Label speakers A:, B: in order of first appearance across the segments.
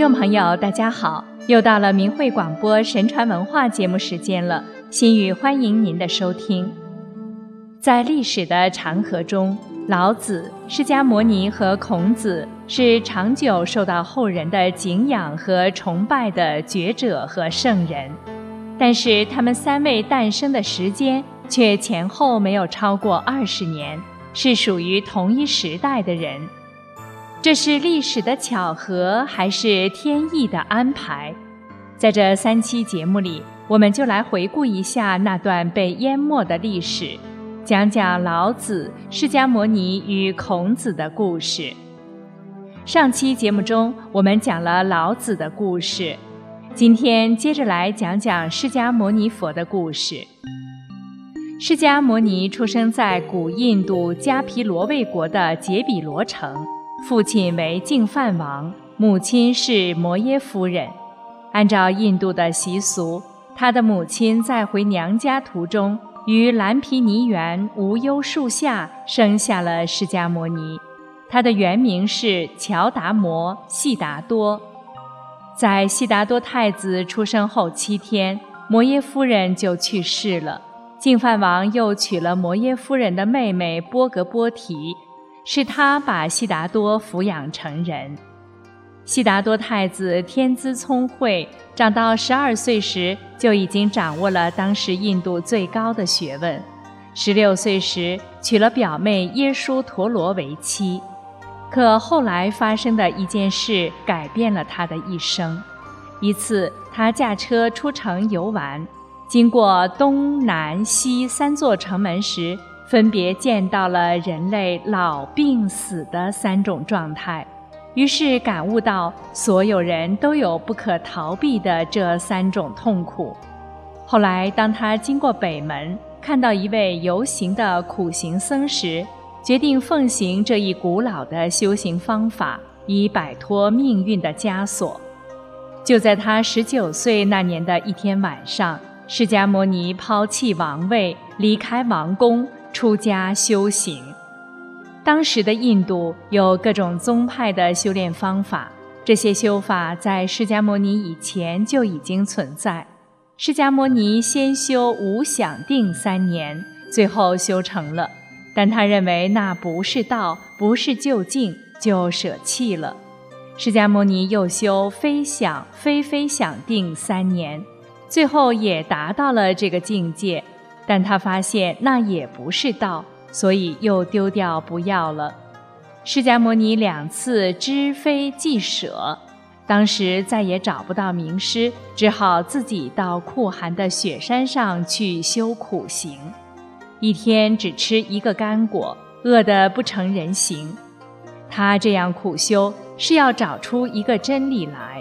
A: 众朋友，大家好！又到了明慧广播神传文化节目时间了，心语欢迎您的收听。在历史的长河中，老子、释迦牟尼和孔子是长久受到后人的敬仰和崇拜的觉者和圣人，但是他们三位诞生的时间却前后没有超过二十年，是属于同一时代的人。这是历史的巧合，还是天意的安排？在这三期节目里，我们就来回顾一下那段被淹没的历史，讲讲老子、释迦牟尼与孔子的故事。上期节目中，我们讲了老子的故事，今天接着来讲讲释迦牟尼佛的故事。释迦牟尼出生在古印度迦毗罗卫国的杰比罗城。父亲为净饭王，母亲是摩耶夫人。按照印度的习俗，他的母亲在回娘家途中，于蓝毗尼园无忧树下生下了释迦牟尼。他的原名是乔达摩悉达多。在悉达多太子出生后七天，摩耶夫人就去世了。净饭王又娶了摩耶夫人的妹妹波格波提。是他把悉达多抚养成人。悉达多太子天资聪慧，长到十二岁时就已经掌握了当时印度最高的学问。十六岁时娶了表妹耶输陀罗为妻，可后来发生的一件事改变了他的一生。一次，他驾车出城游玩，经过东南西三座城门时。分别见到了人类老、病、死的三种状态，于是感悟到所有人都有不可逃避的这三种痛苦。后来，当他经过北门，看到一位游行的苦行僧时，决定奉行这一古老的修行方法，以摆脱命运的枷锁。就在他十九岁那年的一天晚上，释迦牟尼抛弃王位，离开王宫。出家修行，当时的印度有各种宗派的修炼方法，这些修法在释迦牟尼以前就已经存在。释迦牟尼先修无想定三年，最后修成了，但他认为那不是道，不是究竟，就舍弃了。释迦牟尼又修非想非非想定三年，最后也达到了这个境界。但他发现那也不是道，所以又丢掉不要了。释迦牟尼两次知非即舍，当时再也找不到名师，只好自己到酷寒的雪山上去修苦行。一天只吃一个干果，饿得不成人形。他这样苦修是要找出一个真理来，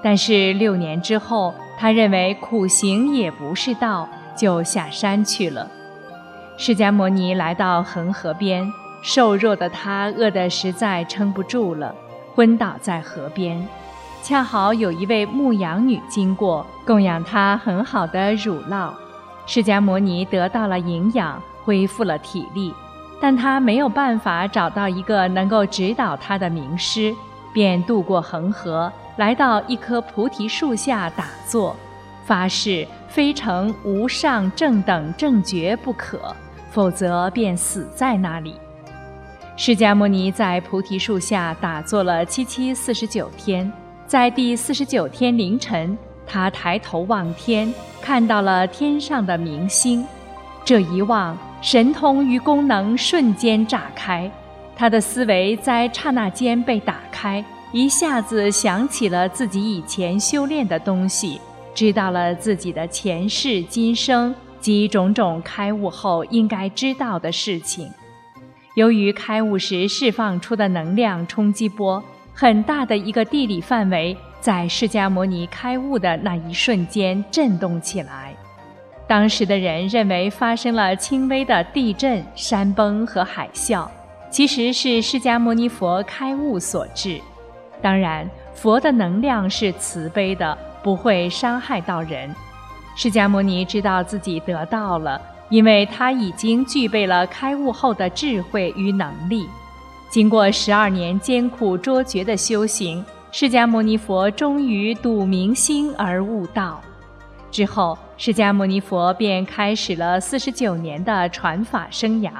A: 但是六年之后，他认为苦行也不是道。就下山去了。释迦牟尼来到恒河边，瘦弱的他饿得实在撑不住了，昏倒在河边。恰好有一位牧羊女经过，供养他很好的乳酪。释迦牟尼得到了营养，恢复了体力，但他没有办法找到一个能够指导他的名师，便渡过恒河，来到一棵菩提树下打坐。发誓非成无上正等正觉不可，否则便死在那里。释迦牟尼在菩提树下打坐了七七四十九天，在第四十九天凌晨，他抬头望天，看到了天上的明星。这一望，神通与功能瞬间炸开，他的思维在刹那间被打开，一下子想起了自己以前修炼的东西。知道了自己的前世今生及种种开悟后应该知道的事情。由于开悟时释放出的能量冲击波很大的一个地理范围，在释迦牟尼开悟的那一瞬间震动起来。当时的人认为发生了轻微的地震、山崩和海啸，其实是释迦牟尼佛开悟所致。当然，佛的能量是慈悲的。不会伤害到人。释迦牟尼知道自己得到了，因为他已经具备了开悟后的智慧与能力。经过十二年艰苦卓绝的修行，释迦牟尼佛终于睹明心而悟道。之后，释迦牟尼佛便开始了四十九年的传法生涯。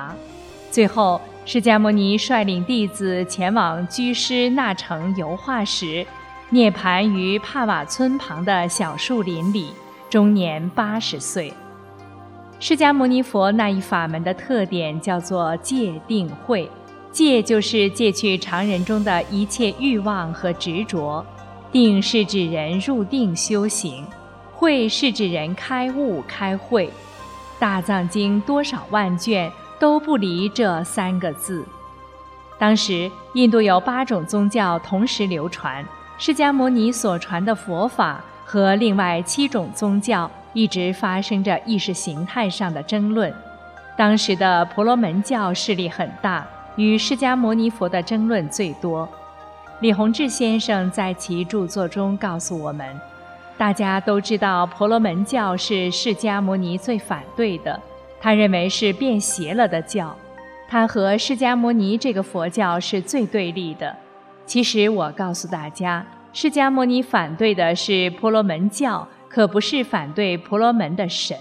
A: 最后，释迦牟尼率领弟子前往居师那城游化时，涅槃于帕瓦村旁的小树林里，终年八十岁。释迦牟尼佛那一法门的特点叫做戒定慧，戒就是戒去常人中的一切欲望和执着，定是指人入定修行。慧是指人开悟开慧，大藏经多少万卷都不离这三个字。当时印度有八种宗教同时流传，释迦牟尼所传的佛法和另外七种宗教一直发生着意识形态上的争论。当时的婆罗门教势力很大，与释迦牟尼佛的争论最多。李洪志先生在其著作中告诉我们。大家都知道，婆罗门教是释迦牟尼最反对的，他认为是变邪了的教，他和释迦牟尼这个佛教是最对立的。其实我告诉大家，释迦牟尼反对的是婆罗门教，可不是反对婆罗门的神，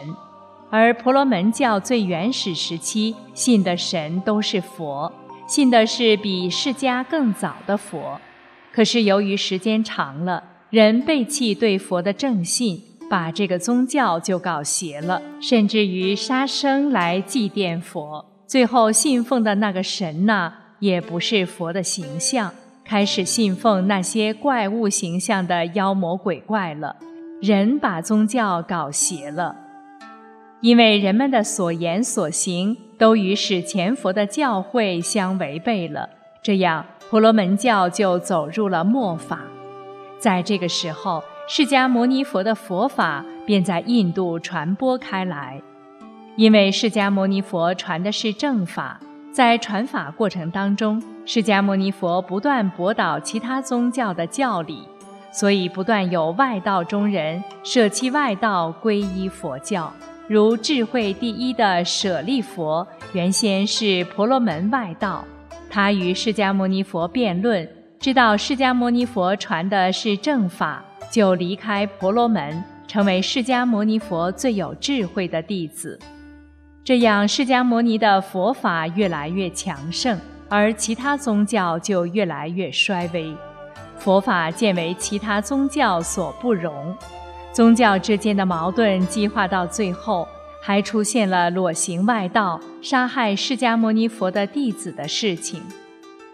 A: 而婆罗门教最原始时期信的神都是佛，信的是比释迦更早的佛，可是由于时间长了。人背弃对佛的正信，把这个宗教就搞邪了，甚至于杀生来祭奠佛。最后信奉的那个神呢，也不是佛的形象，开始信奉那些怪物形象的妖魔鬼怪了。人把宗教搞邪了，因为人们的所言所行都与史前佛的教诲相违背了，这样婆罗门教就走入了末法。在这个时候，释迦牟尼佛的佛法便在印度传播开来。因为释迦牟尼佛传的是正法，在传法过程当中，释迦牟尼佛不断驳倒其他宗教的教理，所以不断有外道中人舍弃外道皈依佛教。如智慧第一的舍利佛，原先是婆罗门外道，他与释迦牟尼佛辩论。知道释迦牟尼佛传的是正法，就离开婆罗门，成为释迦牟尼佛最有智慧的弟子。这样，释迦牟尼的佛法越来越强盛，而其他宗教就越来越衰微。佛法渐为其他宗教所不容，宗教之间的矛盾激化到最后，还出现了裸行外道杀害释迦牟尼佛的弟子的事情。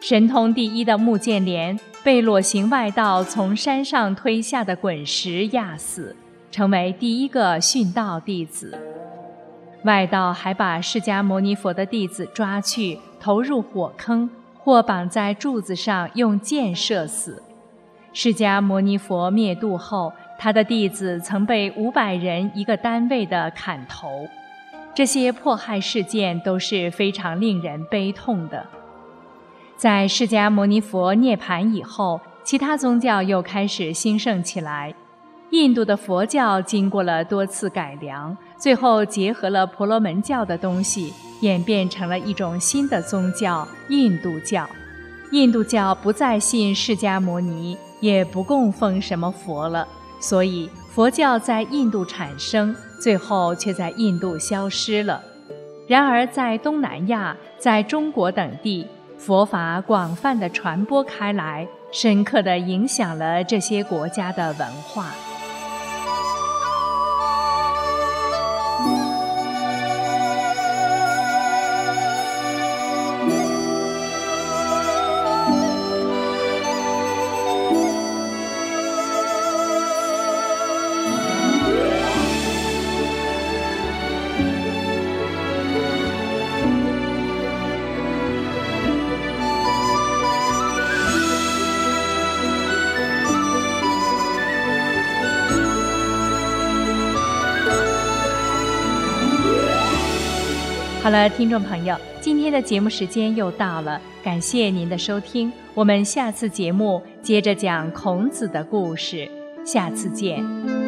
A: 神通第一的穆建连被裸行外道从山上推下的滚石压死，成为第一个殉道弟子。外道还把释迦牟尼佛的弟子抓去，投入火坑，或绑在柱子上用箭射死。释迦牟尼佛灭度后，他的弟子曾被五百人一个单位的砍头。这些迫害事件都是非常令人悲痛的。在释迦牟尼佛涅槃以后，其他宗教又开始兴盛起来。印度的佛教经过了多次改良，最后结合了婆罗门教的东西，演变成了一种新的宗教——印度教。印度教不再信释迦牟尼，也不供奉什么佛了，所以佛教在印度产生，最后却在印度消失了。然而，在东南亚、在中国等地，佛法广泛的传播开来，深刻的影响了这些国家的文化。好了，听众朋友，今天的节目时间又到了，感谢您的收听，我们下次节目接着讲孔子的故事，下次见。